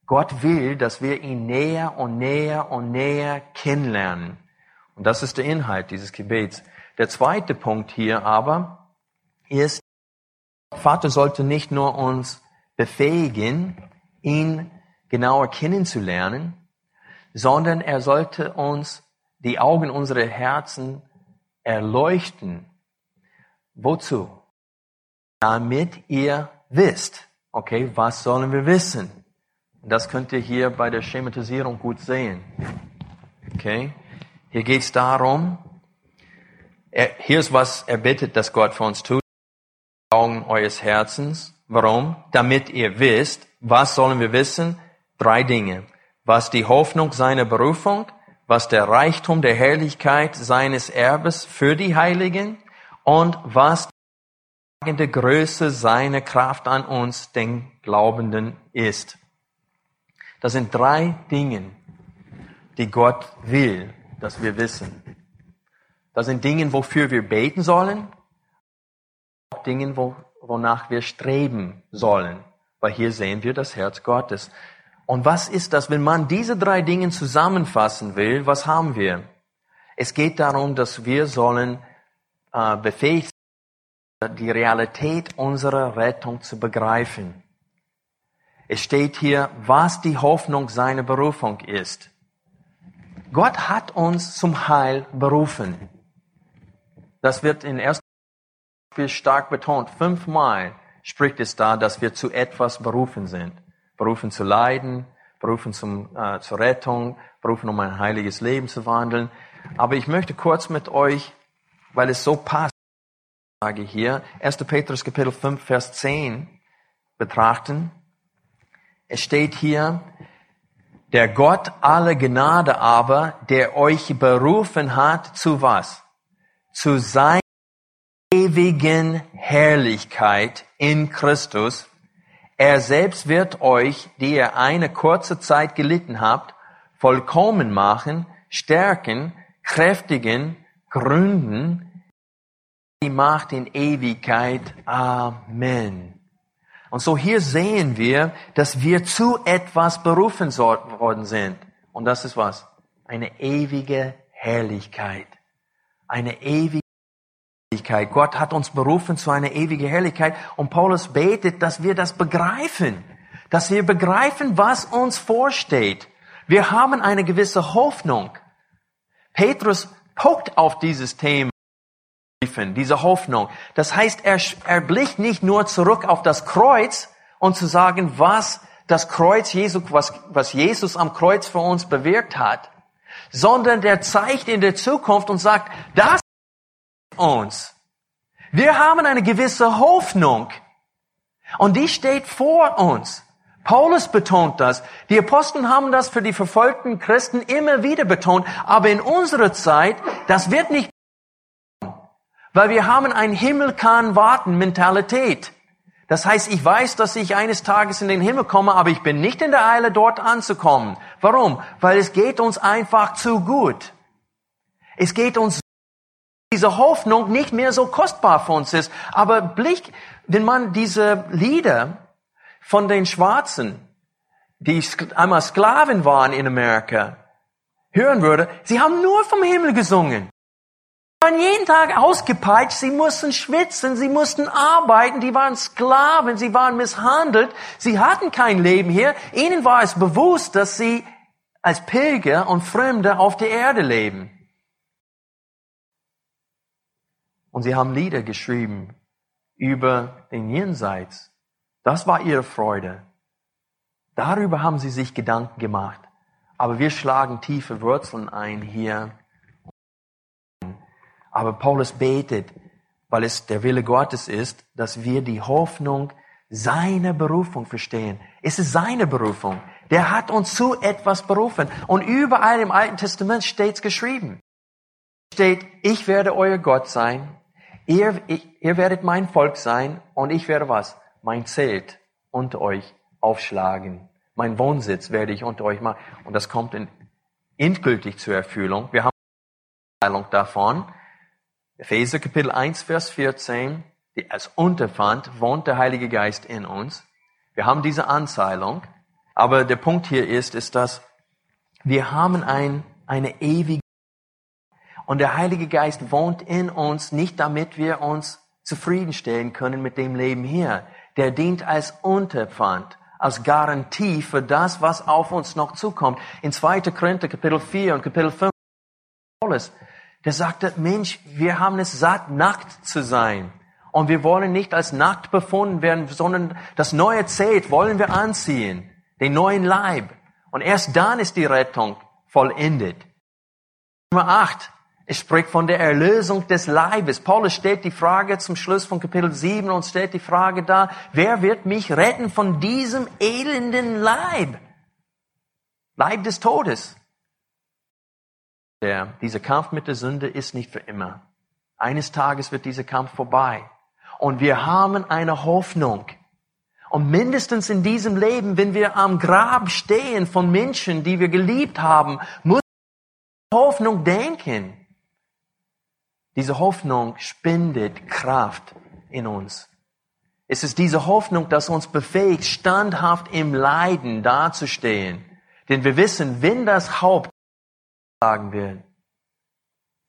Gott will, dass wir ihn näher und näher und näher kennenlernen. Und das ist der Inhalt dieses Gebets. Der zweite Punkt hier aber ist, Vater sollte nicht nur uns befähigen, ihn genauer kennenzulernen, sondern er sollte uns die Augen unserer Herzen erleuchten. Wozu? Damit ihr wisst. Okay, was sollen wir wissen? Das könnt ihr hier bei der Schematisierung gut sehen. Okay, hier geht es darum, er, hier ist was er bittet, dass Gott für uns tut. Augen eures Herzens. Warum? Damit ihr wisst, was sollen wir wissen? Drei Dinge. Was die Hoffnung seiner Berufung, was der Reichtum der Herrlichkeit seines Erbes für die Heiligen und was die Größe seiner Kraft an uns, den Glaubenden, ist. Das sind drei Dinge, die Gott will, dass wir wissen. Das sind Dinge, wofür wir beten sollen, Dinge, wo, wonach wir streben sollen. Weil hier sehen wir das Herz Gottes. Und was ist das, wenn man diese drei Dinge zusammenfassen will? Was haben wir? Es geht darum, dass wir sollen äh, befähigt sein, die Realität unserer Rettung zu begreifen. Es steht hier, was die Hoffnung seiner Berufung ist. Gott hat uns zum Heil berufen. Das wird in 1. stark betont. Fünfmal spricht es da, dass wir zu etwas berufen sind berufen zu leiden, berufen zum, äh, zur Rettung, berufen um ein heiliges Leben zu wandeln. Aber ich möchte kurz mit euch, weil es so passt, sage hier, 1. Petrus Kapitel 5, Vers 10 betrachten. Es steht hier, der Gott aller Gnade aber, der euch berufen hat, zu was? Zu seiner ewigen Herrlichkeit in Christus, er selbst wird euch, die ihr eine kurze Zeit gelitten habt, vollkommen machen, stärken, kräftigen, gründen, die Macht in Ewigkeit. Amen. Und so hier sehen wir, dass wir zu etwas berufen worden sind. Und das ist was? Eine ewige Herrlichkeit. Eine ewige Herrlichkeit. Gott hat uns berufen zu einer ewigen Herrlichkeit und Paulus betet, dass wir das begreifen, dass wir begreifen, was uns vorsteht. Wir haben eine gewisse Hoffnung. Petrus pokt auf dieses Thema, diese Hoffnung. Das heißt, er, er blickt nicht nur zurück auf das Kreuz und zu sagen, was das Kreuz Jesus, was, was Jesus am Kreuz für uns bewirkt hat, sondern der zeigt in der Zukunft und sagt, das uns. Wir haben eine gewisse Hoffnung. Und die steht vor uns. Paulus betont das. Die Apostel haben das für die verfolgten Christen immer wieder betont. Aber in unserer Zeit, das wird nicht, weil wir haben ein Himmel kann warten Mentalität. Das heißt, ich weiß, dass ich eines Tages in den Himmel komme, aber ich bin nicht in der Eile, dort anzukommen. Warum? Weil es geht uns einfach zu gut. Es geht uns diese Hoffnung nicht mehr so kostbar für uns ist. Aber Blick, wenn man diese Lieder von den Schwarzen, die einmal Sklaven waren in Amerika, hören würde, sie haben nur vom Himmel gesungen. Sie waren jeden Tag ausgepeitscht, sie mussten schwitzen, sie mussten arbeiten, die waren Sklaven, sie waren misshandelt, sie hatten kein Leben hier. Ihnen war es bewusst, dass sie als Pilger und Fremde auf der Erde leben. Und sie haben Lieder geschrieben über den Jenseits. Das war ihre Freude. Darüber haben sie sich Gedanken gemacht. Aber wir schlagen tiefe Wurzeln ein hier. Aber Paulus betet, weil es der Wille Gottes ist, dass wir die Hoffnung seiner Berufung verstehen. Es ist seine Berufung. Der hat uns zu etwas berufen. Und überall im Alten Testament steht's geschrieben. Steht, ich werde euer Gott sein, ihr, ich, ihr werdet mein Volk sein und ich werde was? Mein Zelt unter euch aufschlagen. Mein Wohnsitz werde ich unter euch machen. Und das kommt in, endgültig zur Erfüllung. Wir haben eine Teilung davon. Epheser Kapitel 1, Vers 14. Die, als Unterpfand wohnt der Heilige Geist in uns. Wir haben diese Anzahlung. Aber der Punkt hier ist, ist, dass wir haben ein, eine ewige und der Heilige Geist wohnt in uns nicht damit wir uns zufriedenstellen können mit dem Leben hier. Der dient als Unterpfand, als Garantie für das, was auf uns noch zukommt. In 2. Korinther Kapitel 4 und Kapitel 5 Paulus, der sagte, Mensch, wir haben es satt, nackt zu sein. Und wir wollen nicht als nackt befunden werden, sondern das neue Zelt wollen wir anziehen den neuen Leib. Und erst dann ist die Rettung vollendet. Nummer 8. Es spricht von der Erlösung des Leibes. Paulus stellt die Frage zum Schluss von Kapitel 7 und stellt die Frage da, wer wird mich retten von diesem elenden Leib? Leib des Todes. Der, dieser Kampf mit der Sünde ist nicht für immer. Eines Tages wird dieser Kampf vorbei. Und wir haben eine Hoffnung. Und mindestens in diesem Leben, wenn wir am Grab stehen von Menschen, die wir geliebt haben, muss Hoffnung denken. Diese Hoffnung spendet Kraft in uns. Es ist diese Hoffnung, das uns befähigt, standhaft im Leiden dazustehen. Denn wir wissen, wenn das Haupt sagen will,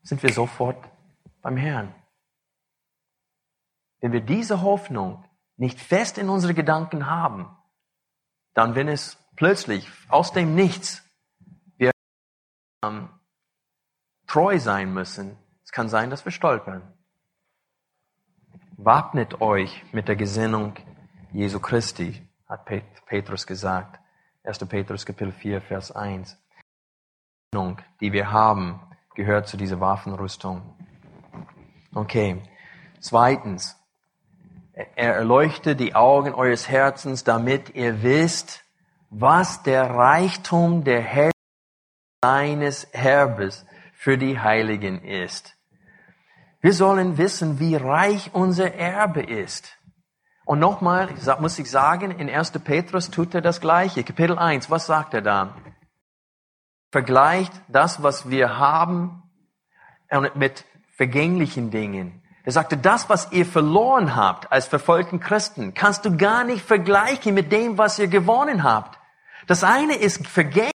sind wir sofort beim Herrn. Wenn wir diese Hoffnung nicht fest in unsere Gedanken haben, dann wenn es plötzlich aus dem Nichts wir ähm, treu sein müssen, es kann sein, dass wir stolpern. Wappnet euch mit der Gesinnung Jesu Christi, hat Petrus gesagt. 1. Petrus Kapitel 4, Vers 1. Die Gesinnung, die wir haben, gehört zu dieser Waffenrüstung. Okay. Zweitens, er erleuchte die Augen eures Herzens, damit ihr wisst, was der Reichtum der Herr seines Erbes für die Heiligen ist. Wir sollen wissen, wie reich unser Erbe ist. Und nochmal muss ich sagen, in 1. Petrus tut er das Gleiche. Kapitel 1, was sagt er da? Vergleicht das, was wir haben, mit vergänglichen Dingen. Er sagte, das, was ihr verloren habt als verfolgten Christen, kannst du gar nicht vergleichen mit dem, was ihr gewonnen habt. Das eine ist vergänglich,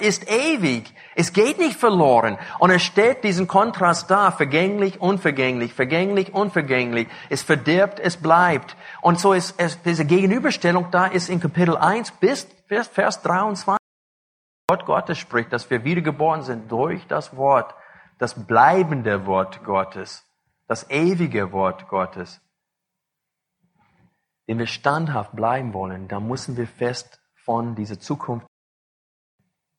ist ewig. Es geht nicht verloren. Und er stellt diesen Kontrast dar, vergänglich, unvergänglich, vergänglich, unvergänglich. Es verdirbt, es bleibt. Und so ist es, diese Gegenüberstellung da ist in Kapitel 1 bis Vers 23. Gott Gottes spricht, dass wir wiedergeboren sind durch das Wort, das bleibende Wort Gottes das ewige Wort Gottes. Wenn wir standhaft bleiben wollen, dann müssen wir fest von dieser Zukunft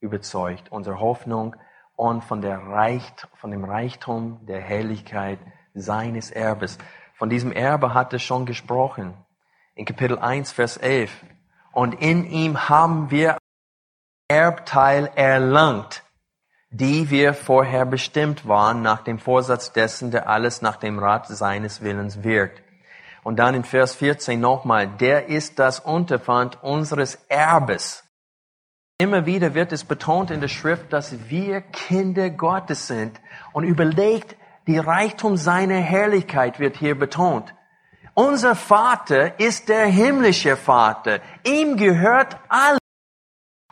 überzeugt, unsere Hoffnung und von, der Reicht, von dem Reichtum der Herrlichkeit seines Erbes. Von diesem Erbe hat er schon gesprochen. In Kapitel 1, Vers 11. Und in ihm haben wir Erbteil erlangt die wir vorher bestimmt waren, nach dem Vorsatz dessen, der alles nach dem Rat seines Willens wirkt. Und dann in Vers 14 nochmal, der ist das Unterpfand unseres Erbes. Immer wieder wird es betont in der Schrift, dass wir Kinder Gottes sind. Und überlegt, die Reichtum seiner Herrlichkeit wird hier betont. Unser Vater ist der himmlische Vater. Ihm gehört alles.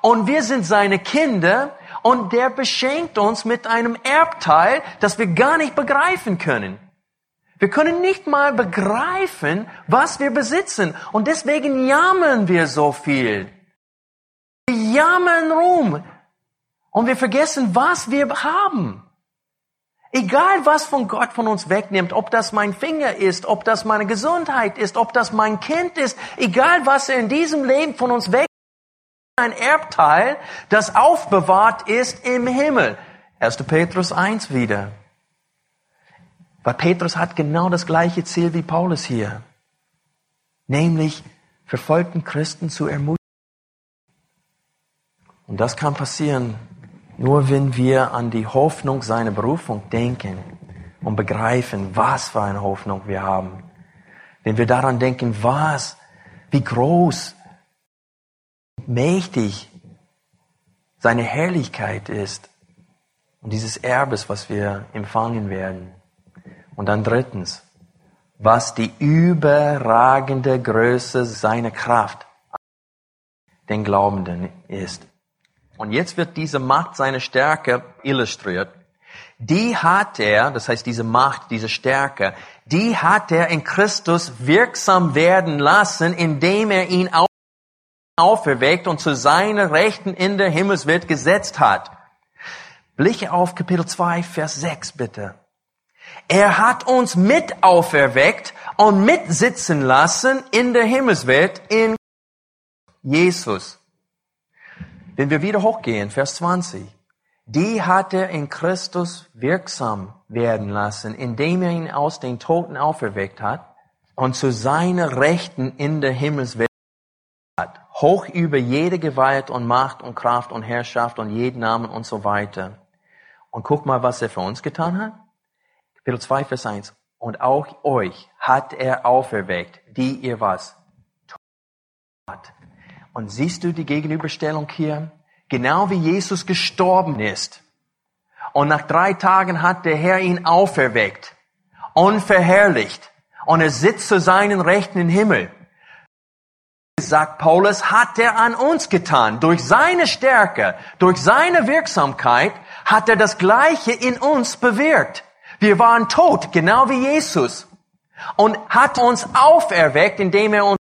Und wir sind seine Kinder Und der beschenkt uns mit einem Erbteil, das wir gar nicht begreifen können. Wir können nicht mal begreifen, was wir besitzen. Und deswegen jammern wir so viel. Wir jammern rum. Und wir vergessen, was wir haben. Egal was von Gott von uns wegnimmt, ob das mein Finger ist, ob das meine Gesundheit ist, ob das mein Kind ist, egal was er in diesem Leben von uns wegnimmt, ein Erbteil, das aufbewahrt ist im Himmel. 1. Petrus 1 wieder. Weil Petrus hat genau das gleiche Ziel wie Paulus hier. Nämlich verfolgten Christen zu ermutigen. Und das kann passieren, nur wenn wir an die Hoffnung seiner Berufung denken und begreifen, was für eine Hoffnung wir haben. Wenn wir daran denken, was, wie groß, mächtig seine Herrlichkeit ist und dieses Erbes, was wir empfangen werden. Und dann drittens, was die überragende Größe seiner Kraft den Glaubenden ist. Und jetzt wird diese Macht seiner Stärke illustriert. Die hat er, das heißt diese Macht, diese Stärke, die hat er in Christus wirksam werden lassen, indem er ihn auferweckt und zu seiner Rechten in der Himmelswelt gesetzt hat. Blicke auf Kapitel 2, Vers 6 bitte. Er hat uns mit auferweckt und mitsitzen lassen in der Himmelswelt in Jesus. Wenn wir wieder hochgehen, Vers 20. Die hat er in Christus wirksam werden lassen, indem er ihn aus den Toten auferweckt hat und zu seiner Rechten in der Himmelswelt hat. Hoch über jede Gewalt und Macht und Kraft und Herrschaft und jeden Namen und so weiter. Und guck mal, was er für uns getan hat. Kapitel 2, Vers 1. Und auch euch hat er auferweckt, die ihr was? Hat. Und siehst du die Gegenüberstellung hier? Genau wie Jesus gestorben ist. Und nach drei Tagen hat der Herr ihn auferweckt und verherrlicht. Und er sitzt zu seinen Rechten im Himmel. Sagt Paulus, hat er an uns getan. Durch seine Stärke, durch seine Wirksamkeit hat er das Gleiche in uns bewirkt. Wir waren tot, genau wie Jesus. Und hat uns auferweckt, indem er uns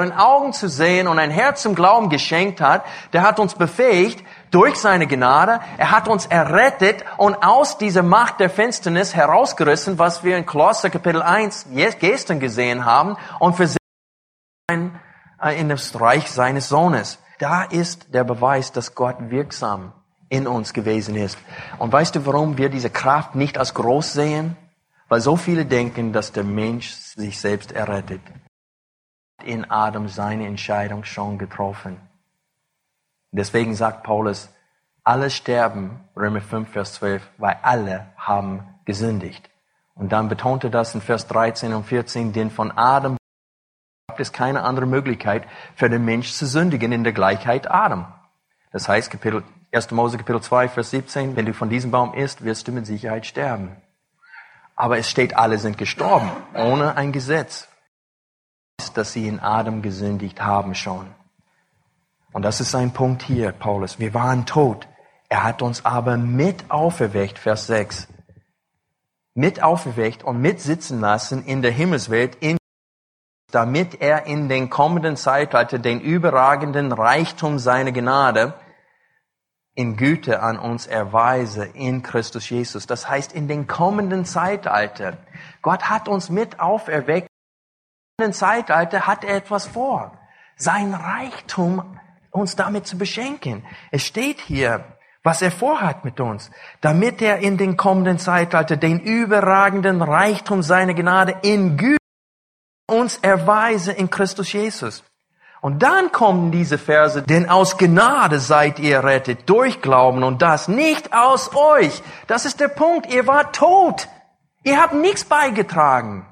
Augen zu sehen und ein Herz zum Glauben geschenkt hat, der hat uns befähigt durch seine Gnade, er hat uns errettet und aus dieser Macht der Finsternis herausgerissen, was wir in Kolosser Kapitel 1 gestern gesehen haben und für äh, in das Reich seines Sohnes. Da ist der Beweis, dass Gott wirksam in uns gewesen ist. Und weißt du, warum wir diese Kraft nicht als groß sehen? Weil so viele denken, dass der Mensch sich selbst errettet in Adam seine Entscheidung schon getroffen. Deswegen sagt Paulus, alle sterben, Römer 5, Vers 12, weil alle haben gesündigt. Und dann betonte das in Vers 13 und 14, denn von Adam gibt es keine andere Möglichkeit für den Mensch zu sündigen in der Gleichheit Adam. Das heißt, Kapitel, 1. Mose Kapitel 2, Vers 17, wenn du von diesem Baum isst, wirst du mit Sicherheit sterben. Aber es steht, alle sind gestorben, ohne ein Gesetz dass sie in Adam gesündigt haben schon. Und das ist ein Punkt hier, Paulus. Wir waren tot. Er hat uns aber mit auferweckt, Vers 6. Mit auferweckt und mit sitzen lassen in der Himmelswelt, in, damit er in den kommenden Zeitalter den überragenden Reichtum seiner Gnade in Güte an uns erweise in Christus Jesus. Das heißt, in den kommenden Zeitalter. Gott hat uns mit auferweckt Zeitalter hat er etwas vor. Sein Reichtum uns damit zu beschenken. Es steht hier, was er vorhat mit uns, damit er in den kommenden Zeitalter den überragenden Reichtum seiner Gnade in Güte uns erweise in Christus Jesus. Und dann kommen diese Verse, denn aus Gnade seid ihr rettet durch Glauben und das nicht aus euch. Das ist der Punkt. Ihr wart tot. Ihr habt nichts beigetragen.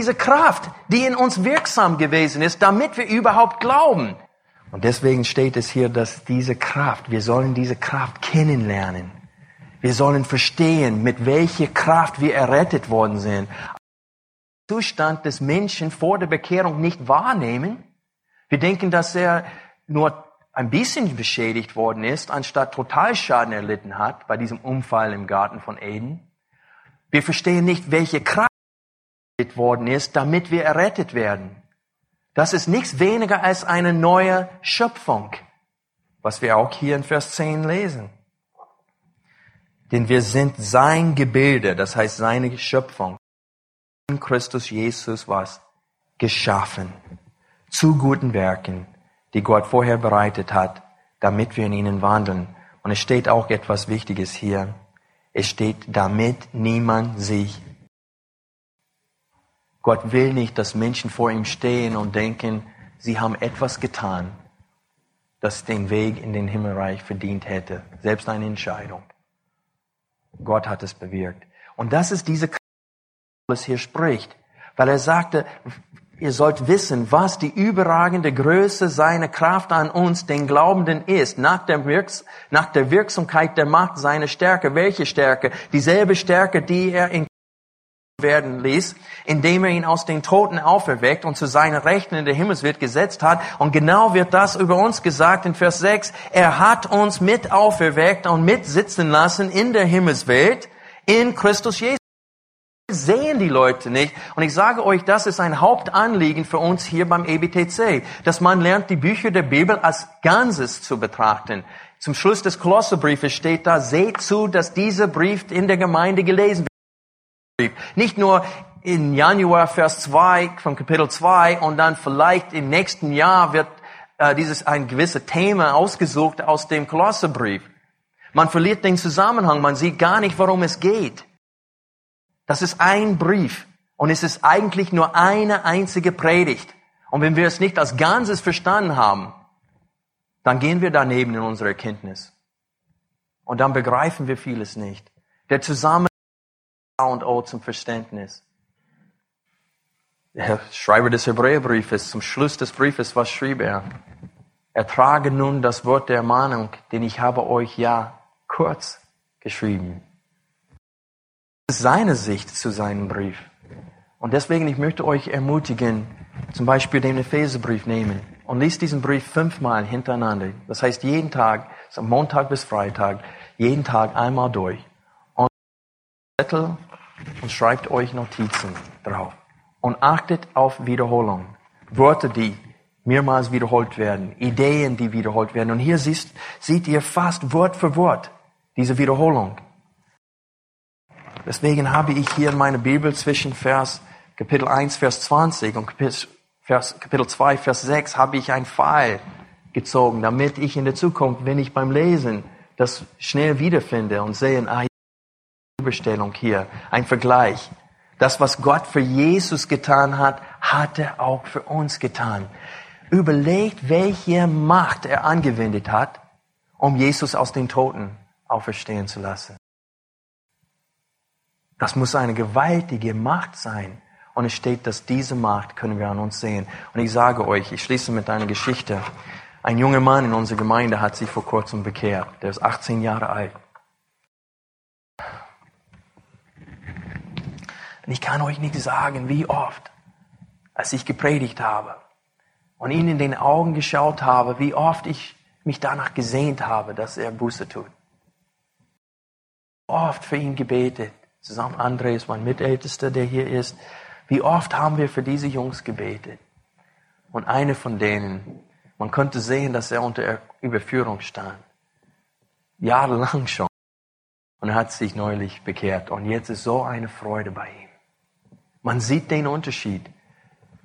Diese Kraft, die in uns wirksam gewesen ist, damit wir überhaupt glauben. Und deswegen steht es hier, dass diese Kraft, wir sollen diese Kraft kennenlernen. Wir sollen verstehen, mit welcher Kraft wir errettet worden sind. Zustand des Menschen vor der Bekehrung nicht wahrnehmen. Wir denken, dass er nur ein bisschen beschädigt worden ist, anstatt Totalschaden erlitten hat bei diesem Unfall im Garten von Eden. Wir verstehen nicht, welche Kraft worden ist, damit wir errettet werden. Das ist nichts weniger als eine neue Schöpfung, was wir auch hier in Vers 10 lesen. Denn wir sind sein Gebilde, das heißt seine Schöpfung. In Christus Jesus was geschaffen. Zu guten Werken, die Gott vorher bereitet hat, damit wir in ihnen wandeln. Und es steht auch etwas Wichtiges hier. Es steht, damit niemand sich. Gott will nicht, dass Menschen vor ihm stehen und denken, sie haben etwas getan, das den Weg in den Himmelreich verdient hätte. Selbst eine Entscheidung. Gott hat es bewirkt. Und das ist diese Kraft, was hier spricht. Weil er sagte, ihr sollt wissen, was die überragende Größe seiner Kraft an uns, den Glaubenden, ist, nach der, Wirks nach der Wirksamkeit der Macht seiner Stärke. Welche Stärke? Dieselbe Stärke, die er in werden ließ, indem er ihn aus den Toten auferweckt und zu seiner Rechten in der Himmelswelt gesetzt hat. Und genau wird das über uns gesagt in Vers 6. Er hat uns mit auferweckt und mitsitzen lassen in der Himmelswelt in Christus Jesus. Sehen die Leute nicht. Und ich sage euch, das ist ein Hauptanliegen für uns hier beim EBTC, dass man lernt, die Bücher der Bibel als Ganzes zu betrachten. Zum Schluss des Kolosserbriefes steht da, seht zu, dass dieser Brief in der Gemeinde gelesen wird. Nicht nur in Januar Vers 2 von Kapitel 2 und dann vielleicht im nächsten Jahr wird äh, dieses ein gewisses Thema ausgesucht aus dem Kolosserbrief. Man verliert den Zusammenhang, man sieht gar nicht, worum es geht. Das ist ein Brief und es ist eigentlich nur eine einzige Predigt. Und wenn wir es nicht als Ganzes verstanden haben, dann gehen wir daneben in unserer Erkenntnis. Und dann begreifen wir vieles nicht. Der Zusammenhang Und O zum Verständnis. Der Schreiber des Hebräerbriefes, zum Schluss des Briefes, was schrieb er? Ertrage nun das Wort der Ermahnung, denn ich habe euch ja kurz geschrieben. Das ist seine Sicht zu seinem Brief. Und deswegen, ich möchte euch ermutigen, zum Beispiel den Epheserbrief nehmen und liest diesen Brief fünfmal hintereinander. Das heißt jeden Tag, Montag bis Freitag, jeden Tag einmal durch. Zettel und schreibt euch Notizen drauf. Und achtet auf Wiederholung. Worte, die mehrmals wiederholt werden, Ideen, die wiederholt werden. Und hier siehst, seht ihr fast Wort für Wort diese Wiederholung. Deswegen habe ich hier in meiner Bibel zwischen Vers, Kapitel 1, Vers 20 und Vers, Kapitel 2, Vers 6 habe ich ein Pfeil gezogen, damit ich in der Zukunft, wenn ich beim Lesen das schnell wiederfinde und sehe, ah, Gegenüberstellung hier, ein Vergleich. Das, was Gott für Jesus getan hat, hat er auch für uns getan. Überlegt, welche Macht er angewendet hat, um Jesus aus den Toten auferstehen zu lassen. Das muss eine gewaltige Macht sein. Und es steht, dass diese Macht können wir an uns sehen. Und ich sage euch, ich schließe mit einer Geschichte. Ein junger Mann in unserer Gemeinde hat sich vor kurzem bekehrt. Der ist 18 Jahre alt. Und ich kann euch nicht sagen, wie oft, als ich gepredigt habe und ihn in den Augen geschaut habe, wie oft ich mich danach gesehnt habe, dass er Buße tut. Oft für ihn gebetet. Zusammen André ist mein Mitältester, der hier ist. Wie oft haben wir für diese Jungs gebetet? Und eine von denen, man konnte sehen, dass er unter Überführung stand. Jahrelang schon. Und er hat sich neulich bekehrt. Und jetzt ist so eine Freude bei ihm. Man sieht den Unterschied.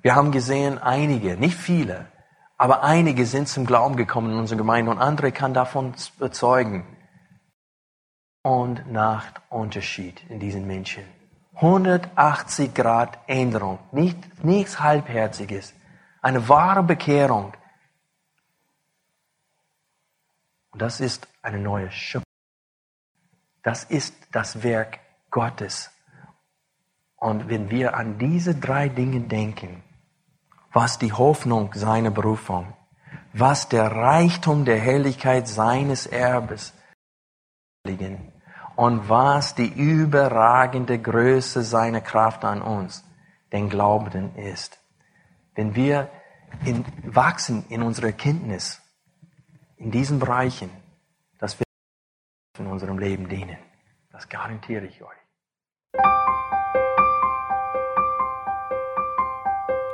Wir haben gesehen, einige, nicht viele, aber einige sind zum Glauben gekommen in unserer Gemeinde und andere kann davon bezeugen. Und nach Unterschied in diesen Menschen. 180 Grad Änderung, nicht, nichts Halbherziges. Eine wahre Bekehrung. Und das ist eine neue Schöpfung. Das ist das Werk Gottes. Und wenn wir an diese drei Dinge denken, was die Hoffnung seiner Berufung, was der Reichtum der Herrlichkeit seines Erbes liegen und was die überragende Größe seiner Kraft an uns, den Glaubenden ist. Wenn wir in, wachsen in unserer Kenntnis in diesen Bereichen, dass wir in unserem Leben dienen. Das garantiere ich euch.